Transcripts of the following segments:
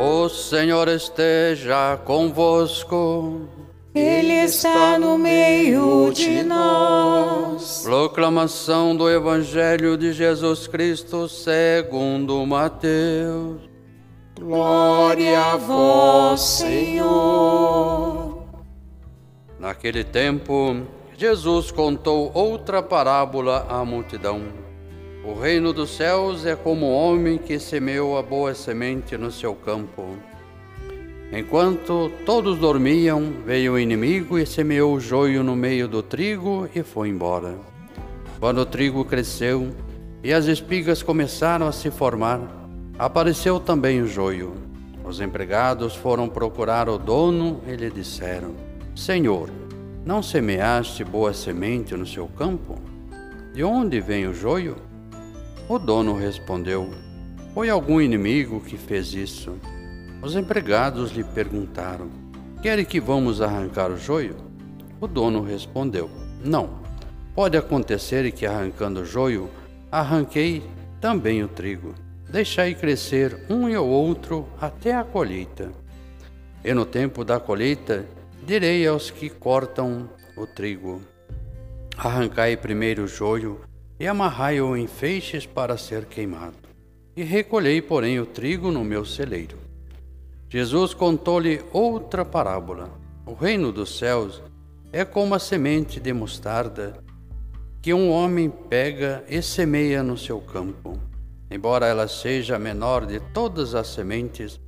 O Senhor esteja convosco. Ele está no meio de nós. Proclamação do Evangelho de Jesus Cristo segundo Mateus. Glória a vós, Senhor. Naquele tempo, Jesus contou outra parábola à multidão. O reino dos céus é como um homem que semeou a boa semente no seu campo. Enquanto todos dormiam, veio o inimigo e semeou o joio no meio do trigo e foi embora. Quando o trigo cresceu e as espigas começaram a se formar, apareceu também o joio. Os empregados foram procurar o dono e lhe disseram: Senhor, não semeaste boa semente no seu campo? De onde vem o joio? O dono respondeu: Foi algum inimigo que fez isso. Os empregados lhe perguntaram: Quer que vamos arrancar o joio? O dono respondeu: Não. Pode acontecer que arrancando o joio, arranquei também o trigo. Deixai crescer um e o outro até a colheita. E no tempo da colheita, direi aos que cortam o trigo: Arrancai primeiro o joio e amarrai-o em feixes para ser queimado. E recolhei, porém, o trigo no meu celeiro. Jesus contou-lhe outra parábola. O reino dos céus é como a semente de mostarda que um homem pega e semeia no seu campo. Embora ela seja a menor de todas as sementes,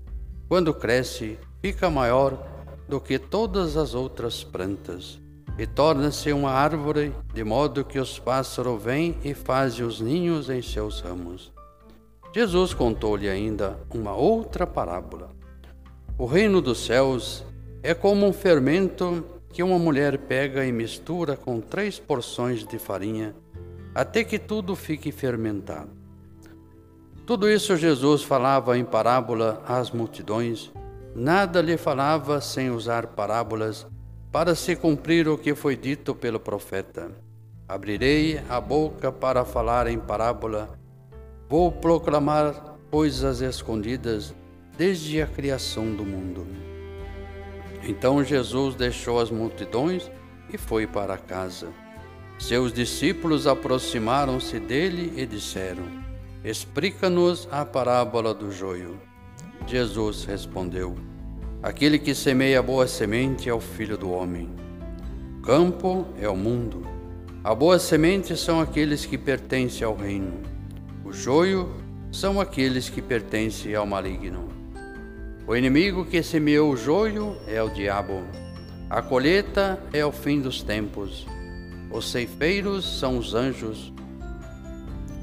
quando cresce, fica maior do que todas as outras plantas, e torna-se uma árvore, de modo que os pássaros vêm e fazem os ninhos em seus ramos. Jesus contou-lhe ainda uma outra parábola. O reino dos céus é como um fermento que uma mulher pega e mistura com três porções de farinha, até que tudo fique fermentado. Tudo isso Jesus falava em parábola às multidões, Nada lhe falava sem usar parábolas, para se cumprir o que foi dito pelo profeta. Abrirei a boca para falar em parábola, vou proclamar coisas escondidas desde a criação do mundo. Então Jesus deixou as multidões e foi para casa. Seus discípulos aproximaram-se dele e disseram: Explica-nos a parábola do joio. Jesus respondeu: Aquele que semeia boa semente é o filho do homem. O campo é o mundo. A boa semente são aqueles que pertencem ao reino. O joio são aqueles que pertencem ao maligno. O inimigo que semeou o joio é o diabo. A colheita é o fim dos tempos. Os ceifeiros são os anjos.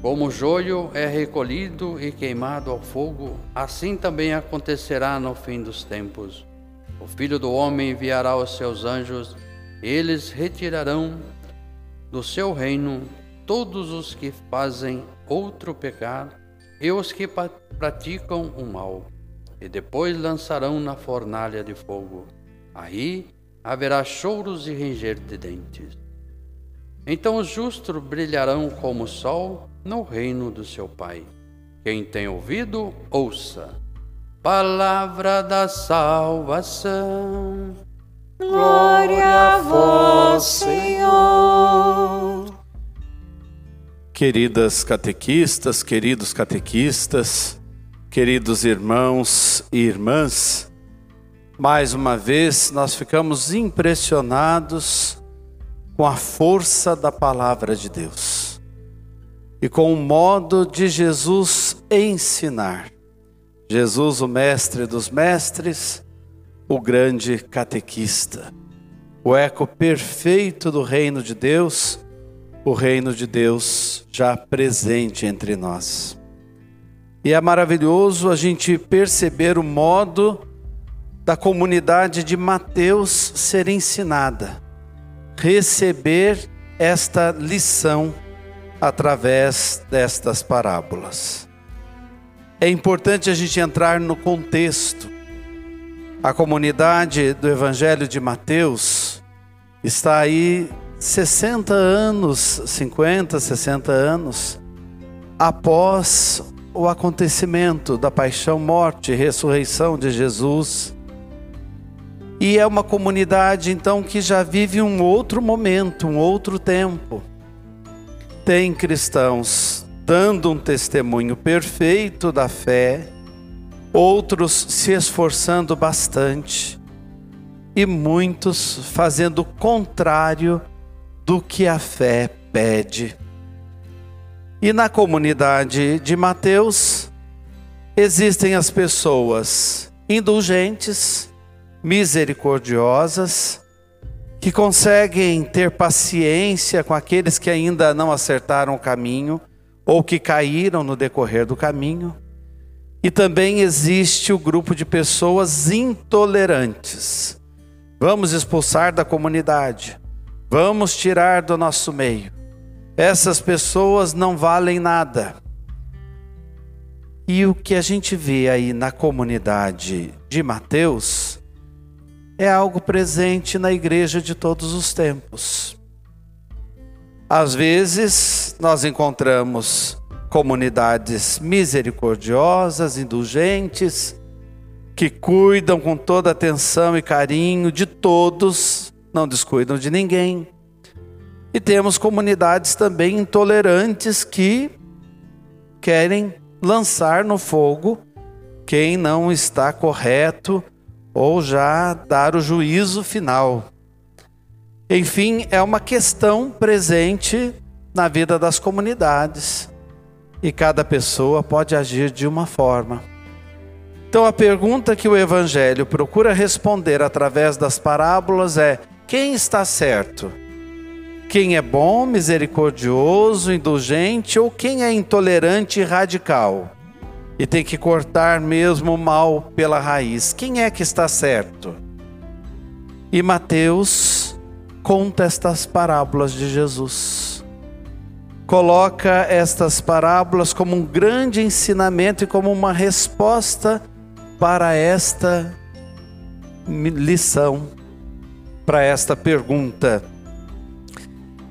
Como o joio é recolhido e queimado ao fogo, assim também acontecerá no fim dos tempos. O Filho do Homem enviará os seus anjos, eles retirarão do seu reino todos os que fazem outro pecar e os que praticam o mal, e depois lançarão na fornalha de fogo. Aí haverá choros e ranger de dentes. Então os justos brilharão como o sol no reino do seu Pai. Quem tem ouvido, ouça. Palavra da salvação. Glória a vós, Senhor. Queridas catequistas, queridos catequistas, queridos irmãos e irmãs, mais uma vez nós ficamos impressionados com a força da palavra de Deus e com o modo de Jesus ensinar. Jesus, o mestre dos mestres, o grande catequista, o eco perfeito do reino de Deus, o reino de Deus já presente entre nós. E é maravilhoso a gente perceber o modo da comunidade de Mateus ser ensinada, receber esta lição através destas parábolas. É importante a gente entrar no contexto. A comunidade do Evangelho de Mateus está aí 60 anos, 50, 60 anos após o acontecimento da paixão, morte e ressurreição de Jesus. E é uma comunidade então que já vive um outro momento, um outro tempo. Tem cristãos dando um testemunho perfeito da fé, outros se esforçando bastante e muitos fazendo o contrário do que a fé pede. E na comunidade de Mateus existem as pessoas indulgentes, misericordiosas, que conseguem ter paciência com aqueles que ainda não acertaram o caminho ou que caíram no decorrer do caminho. E também existe o grupo de pessoas intolerantes. Vamos expulsar da comunidade, vamos tirar do nosso meio. Essas pessoas não valem nada. E o que a gente vê aí na comunidade de Mateus é algo presente na igreja de todos os tempos. Às vezes, nós encontramos comunidades misericordiosas, indulgentes, que cuidam com toda atenção e carinho de todos, não descuidam de ninguém. E temos comunidades também intolerantes que querem lançar no fogo quem não está correto ou já dar o juízo final. Enfim, é uma questão presente na vida das comunidades e cada pessoa pode agir de uma forma. Então, a pergunta que o Evangelho procura responder através das parábolas é: quem está certo? quem é bom, misericordioso, indulgente ou quem é intolerante e radical. E tem que cortar mesmo o mal pela raiz. Quem é que está certo? E Mateus conta estas parábolas de Jesus. Coloca estas parábolas como um grande ensinamento e como uma resposta para esta lição, para esta pergunta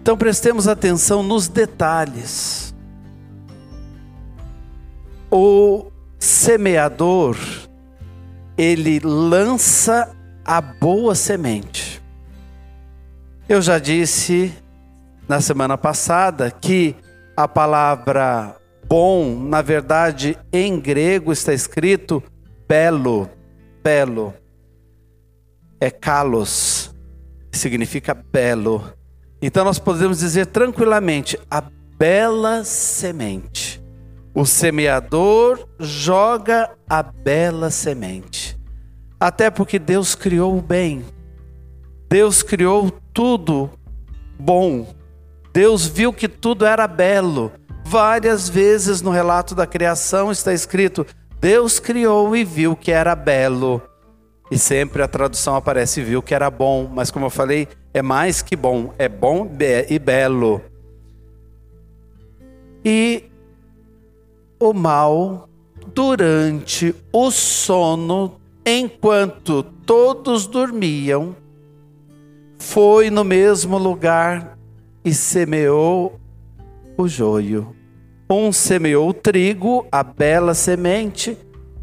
então prestemos atenção nos detalhes. O semeador, ele lança a boa semente. Eu já disse na semana passada que a palavra bom, na verdade, em grego está escrito belo, belo. É kalos, significa belo. Então nós podemos dizer tranquilamente: a bela semente. O semeador joga a bela semente. Até porque Deus criou o bem. Deus criou tudo bom. Deus viu que tudo era belo. Várias vezes no relato da criação está escrito: Deus criou e viu que era belo. E sempre a tradução aparece viu que era bom, mas como eu falei, é mais que bom, é bom e belo. E o mal, durante o sono, enquanto todos dormiam, foi no mesmo lugar e semeou o joio. Um semeou o trigo, a bela semente,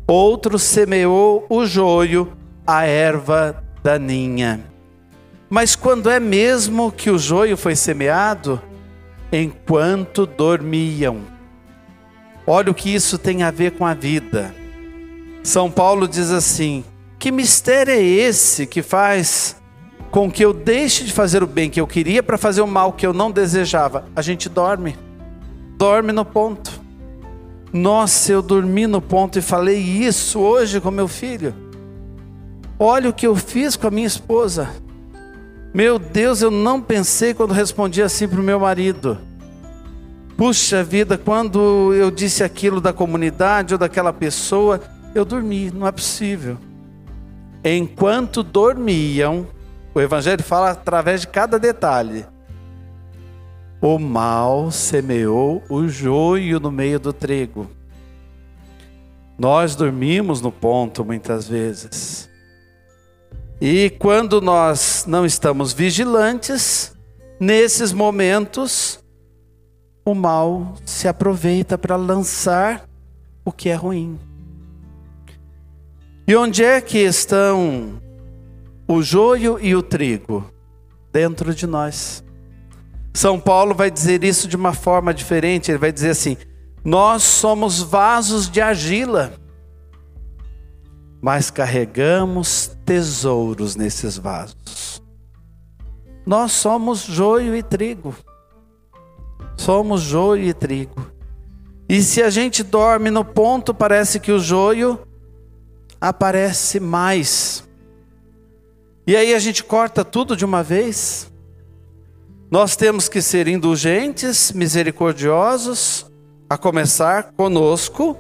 outro semeou o joio, a erva daninha. Mas quando é mesmo que o joio foi semeado? Enquanto dormiam. Olha o que isso tem a ver com a vida. São Paulo diz assim: que mistério é esse que faz com que eu deixe de fazer o bem que eu queria para fazer o mal que eu não desejava? A gente dorme, dorme no ponto. Nossa, eu dormi no ponto e falei isso hoje com meu filho. Olha o que eu fiz com a minha esposa. Meu Deus, eu não pensei quando respondi assim para o meu marido. Puxa vida, quando eu disse aquilo da comunidade ou daquela pessoa, eu dormi, não é possível. Enquanto dormiam, o Evangelho fala através de cada detalhe. O mal semeou o joio no meio do trigo. Nós dormimos no ponto muitas vezes. E quando nós não estamos vigilantes, nesses momentos, o mal se aproveita para lançar o que é ruim. E onde é que estão o joio e o trigo? Dentro de nós. São Paulo vai dizer isso de uma forma diferente, ele vai dizer assim: nós somos vasos de argila, mas carregamos tesouros nesses vasos. Nós somos joio e trigo. Somos joio e trigo. E se a gente dorme no ponto, parece que o joio aparece mais. E aí a gente corta tudo de uma vez. Nós temos que ser indulgentes, misericordiosos, a começar conosco,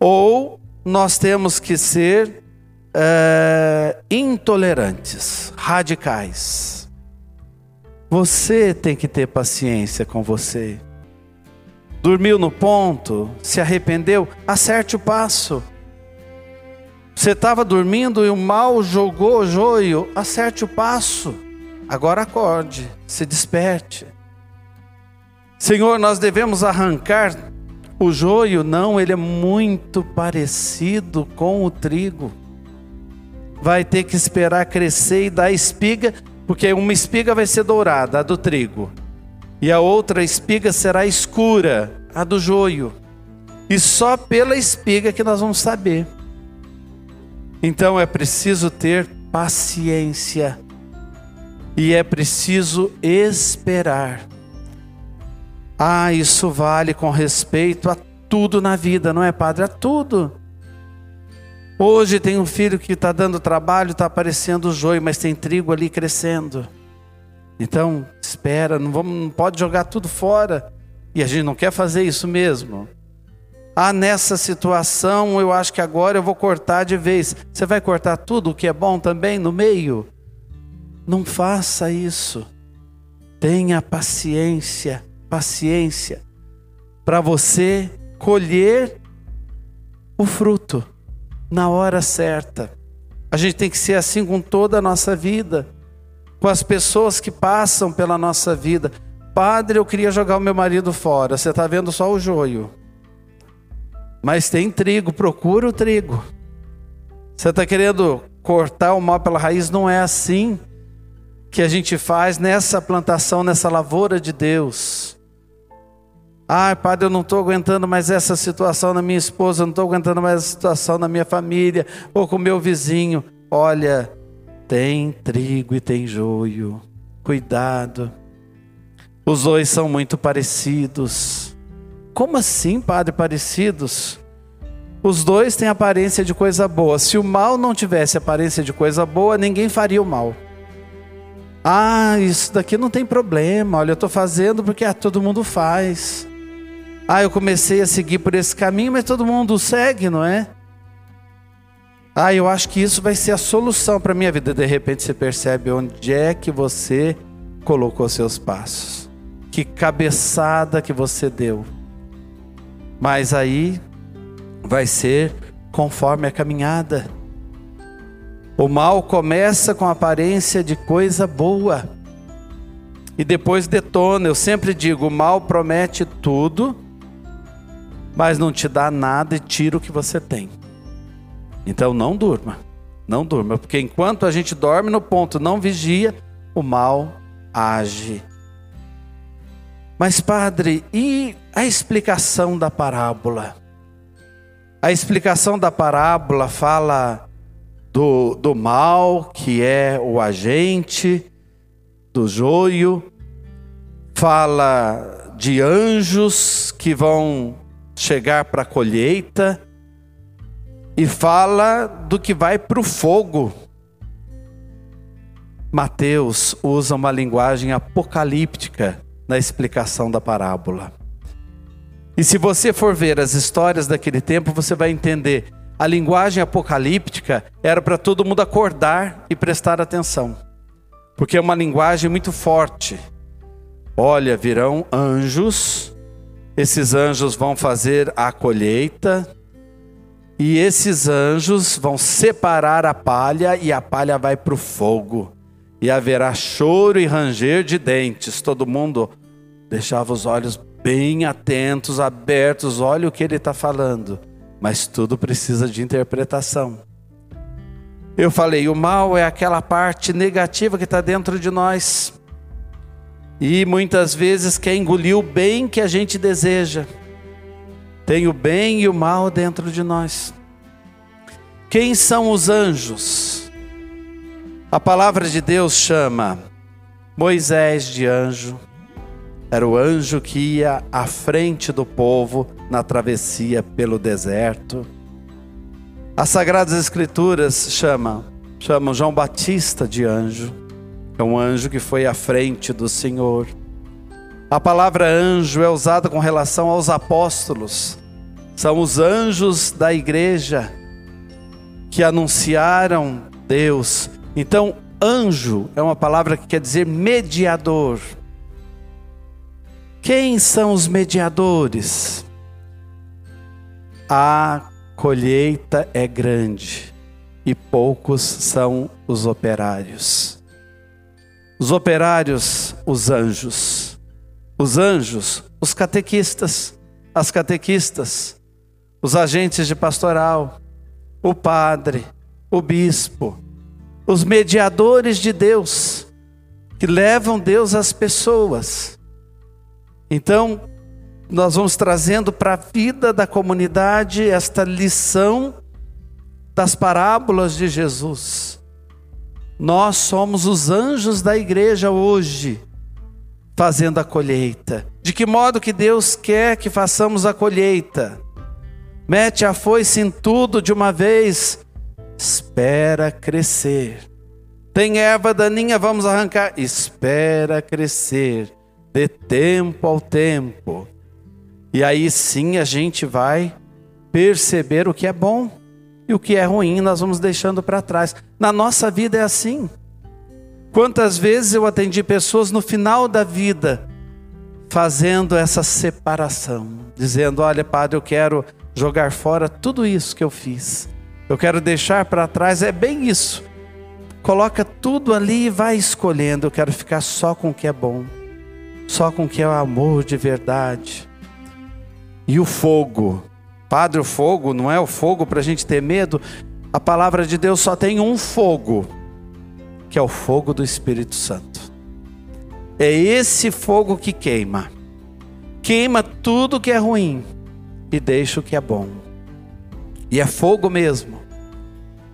ou nós temos que ser é, intolerantes, radicais. Você tem que ter paciência com você. Dormiu no ponto, se arrependeu, acerte o passo. Você estava dormindo e o mal jogou o joio, acerte o passo. Agora acorde, se desperte. Senhor, nós devemos arrancar o joio, não, ele é muito parecido com o trigo. Vai ter que esperar crescer e dar espiga, porque uma espiga vai ser dourada, a do trigo, e a outra espiga será escura, a do joio. E só pela espiga que nós vamos saber. Então é preciso ter paciência e é preciso esperar. Ah, isso vale com respeito a tudo na vida, não é, padre? A tudo. Hoje tem um filho que está dando trabalho, está aparecendo o joio, mas tem trigo ali crescendo. Então, espera, não, vamos, não pode jogar tudo fora. E a gente não quer fazer isso mesmo. Ah, nessa situação eu acho que agora eu vou cortar de vez. Você vai cortar tudo o que é bom também no meio? Não faça isso. Tenha paciência paciência para você colher o fruto na hora certa. A gente tem que ser assim com toda a nossa vida, com as pessoas que passam pela nossa vida. Padre, eu queria jogar o meu marido fora, você está vendo só o joio. Mas tem trigo, procura o trigo. Você está querendo cortar o mal pela raiz, não é assim que a gente faz nessa plantação, nessa lavoura de Deus. Ai, padre, eu não estou aguentando mais essa situação na minha esposa, não estou aguentando mais essa situação na minha família, ou com o meu vizinho. Olha, tem trigo e tem joio. Cuidado. Os dois são muito parecidos. Como assim, padre, parecidos? Os dois têm aparência de coisa boa. Se o mal não tivesse aparência de coisa boa, ninguém faria o mal. Ah, isso daqui não tem problema. Olha, eu estou fazendo porque ah, todo mundo faz. Ah, eu comecei a seguir por esse caminho, mas todo mundo segue, não é? Ah, eu acho que isso vai ser a solução para minha vida. De repente você percebe onde é que você colocou seus passos. Que cabeçada que você deu. Mas aí vai ser conforme a caminhada. O mal começa com a aparência de coisa boa e depois detona. Eu sempre digo: o mal promete tudo mas não te dá nada e tira o que você tem. Então não durma, não durma, porque enquanto a gente dorme no ponto, não vigia, o mal age. Mas, padre, e a explicação da parábola? A explicação da parábola fala do, do mal, que é o agente, do joio, fala de anjos que vão chegar para a colheita e fala do que vai para o fogo. Mateus usa uma linguagem apocalíptica na explicação da parábola. E se você for ver as histórias daquele tempo, você vai entender. A linguagem apocalíptica era para todo mundo acordar e prestar atenção, porque é uma linguagem muito forte. Olha, virão anjos esses anjos vão fazer a colheita, e esses anjos vão separar a palha, e a palha vai para o fogo, e haverá choro e ranger de dentes. Todo mundo deixava os olhos bem atentos, abertos, olha o que ele está falando, mas tudo precisa de interpretação. Eu falei, o mal é aquela parte negativa que está dentro de nós. E muitas vezes quer engolir o bem que a gente deseja. Tem o bem e o mal dentro de nós. Quem são os anjos? A palavra de Deus chama Moisés de anjo. Era o anjo que ia à frente do povo na travessia pelo deserto. As Sagradas Escrituras chamam, chamam João Batista de anjo. É um anjo que foi à frente do Senhor. A palavra anjo é usada com relação aos apóstolos. São os anjos da igreja que anunciaram Deus. Então, anjo é uma palavra que quer dizer mediador. Quem são os mediadores? A colheita é grande e poucos são os operários. Os operários, os anjos. Os anjos, os catequistas, as catequistas, os agentes de pastoral, o padre, o bispo, os mediadores de Deus, que levam Deus às pessoas. Então, nós vamos trazendo para a vida da comunidade esta lição das parábolas de Jesus. Nós somos os anjos da igreja hoje, fazendo a colheita. De que modo que Deus quer que façamos a colheita? Mete a foice em tudo de uma vez. Espera crescer. Tem erva daninha, vamos arrancar. Espera crescer. Dê tempo ao tempo. E aí sim a gente vai perceber o que é bom e o que é ruim, nós vamos deixando para trás. Na nossa vida é assim. Quantas vezes eu atendi pessoas no final da vida fazendo essa separação, dizendo: Olha, padre, eu quero jogar fora tudo isso que eu fiz. Eu quero deixar para trás, é bem isso. Coloca tudo ali e vai escolhendo. Eu quero ficar só com o que é bom, só com o que é o amor de verdade. E o fogo, Padre, o fogo não é o fogo para a gente ter medo. A palavra de Deus só tem um fogo, que é o fogo do Espírito Santo. É esse fogo que queima, queima tudo que é ruim e deixa o que é bom. E é fogo mesmo.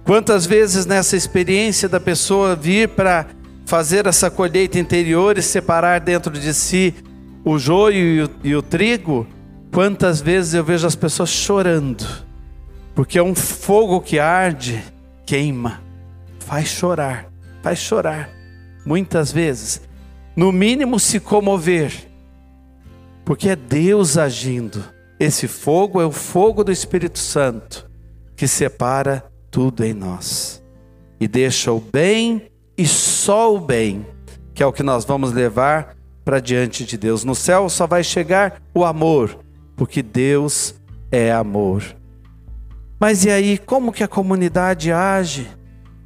Quantas vezes nessa experiência da pessoa vir para fazer essa colheita interior e separar dentro de si o joio e o, e o trigo, quantas vezes eu vejo as pessoas chorando, porque é um fogo que arde, queima, faz chorar, faz chorar, muitas vezes, no mínimo se comover, porque é Deus agindo. Esse fogo é o fogo do Espírito Santo que separa tudo em nós e deixa o bem e só o bem, que é o que nós vamos levar para diante de Deus. No céu só vai chegar o amor, porque Deus é amor. Mas e aí, como que a comunidade age?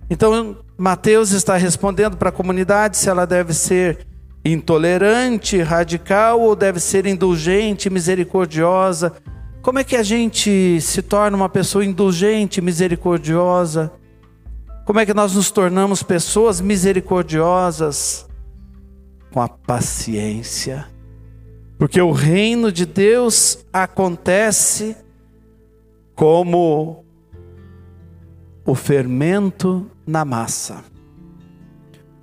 Então, Mateus está respondendo para a comunidade se ela deve ser intolerante, radical ou deve ser indulgente, misericordiosa. Como é que a gente se torna uma pessoa indulgente, misericordiosa? Como é que nós nos tornamos pessoas misericordiosas? Com a paciência. Porque o reino de Deus acontece como o fermento na massa.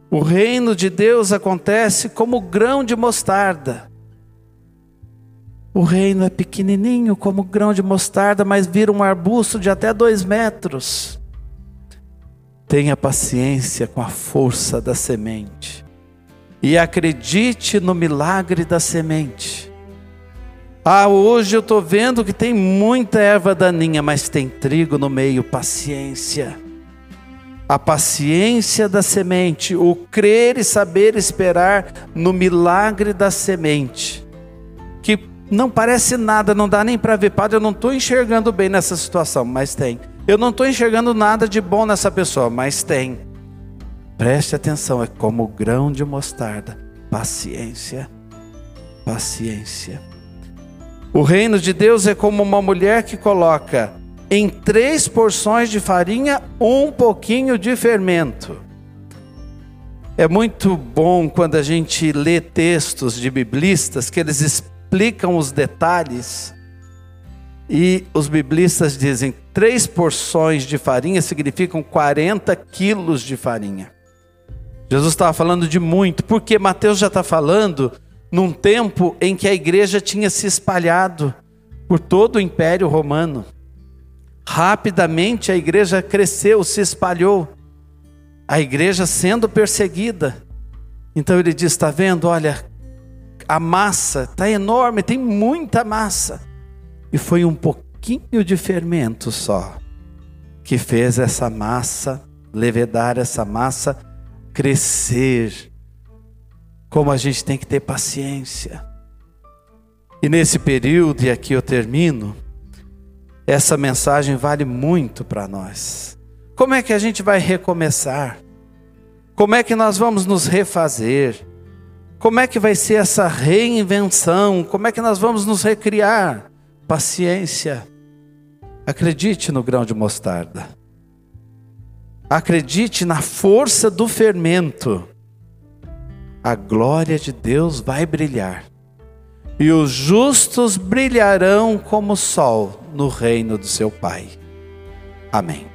O reino de Deus acontece como grão de mostarda. O reino é pequenininho como grão de mostarda, mas vira um arbusto de até dois metros. Tenha paciência com a força da semente e acredite no milagre da semente. Ah, hoje eu estou vendo que tem muita erva daninha, mas tem trigo no meio, paciência a paciência da semente, o crer e saber esperar no milagre da semente, que não parece nada, não dá nem para ver, padre, eu não estou enxergando bem nessa situação, mas tem. Eu não estou enxergando nada de bom nessa pessoa, mas tem. Preste atenção, é como o grão de mostarda. Paciência, paciência. O reino de Deus é como uma mulher que coloca em três porções de farinha um pouquinho de fermento. É muito bom quando a gente lê textos de biblistas que eles explicam os detalhes e os biblistas dizem três porções de farinha significam 40 quilos de farinha. Jesus estava falando de muito, porque Mateus já está falando num tempo em que a igreja tinha se espalhado por todo o Império Romano. Rapidamente a igreja cresceu, se espalhou, a igreja sendo perseguida. Então ele diz: está vendo? Olha, a massa está enorme, tem muita massa. E foi um pouquinho de fermento só que fez essa massa, levedar essa massa crescer como a gente tem que ter paciência. E nesse período, e aqui eu termino, essa mensagem vale muito para nós. Como é que a gente vai recomeçar? Como é que nós vamos nos refazer? Como é que vai ser essa reinvenção? Como é que nós vamos nos recriar? Paciência. Acredite no grão de mostarda. Acredite na força do fermento a glória de Deus vai brilhar, e os justos brilharão como o sol no reino do seu Pai. Amém.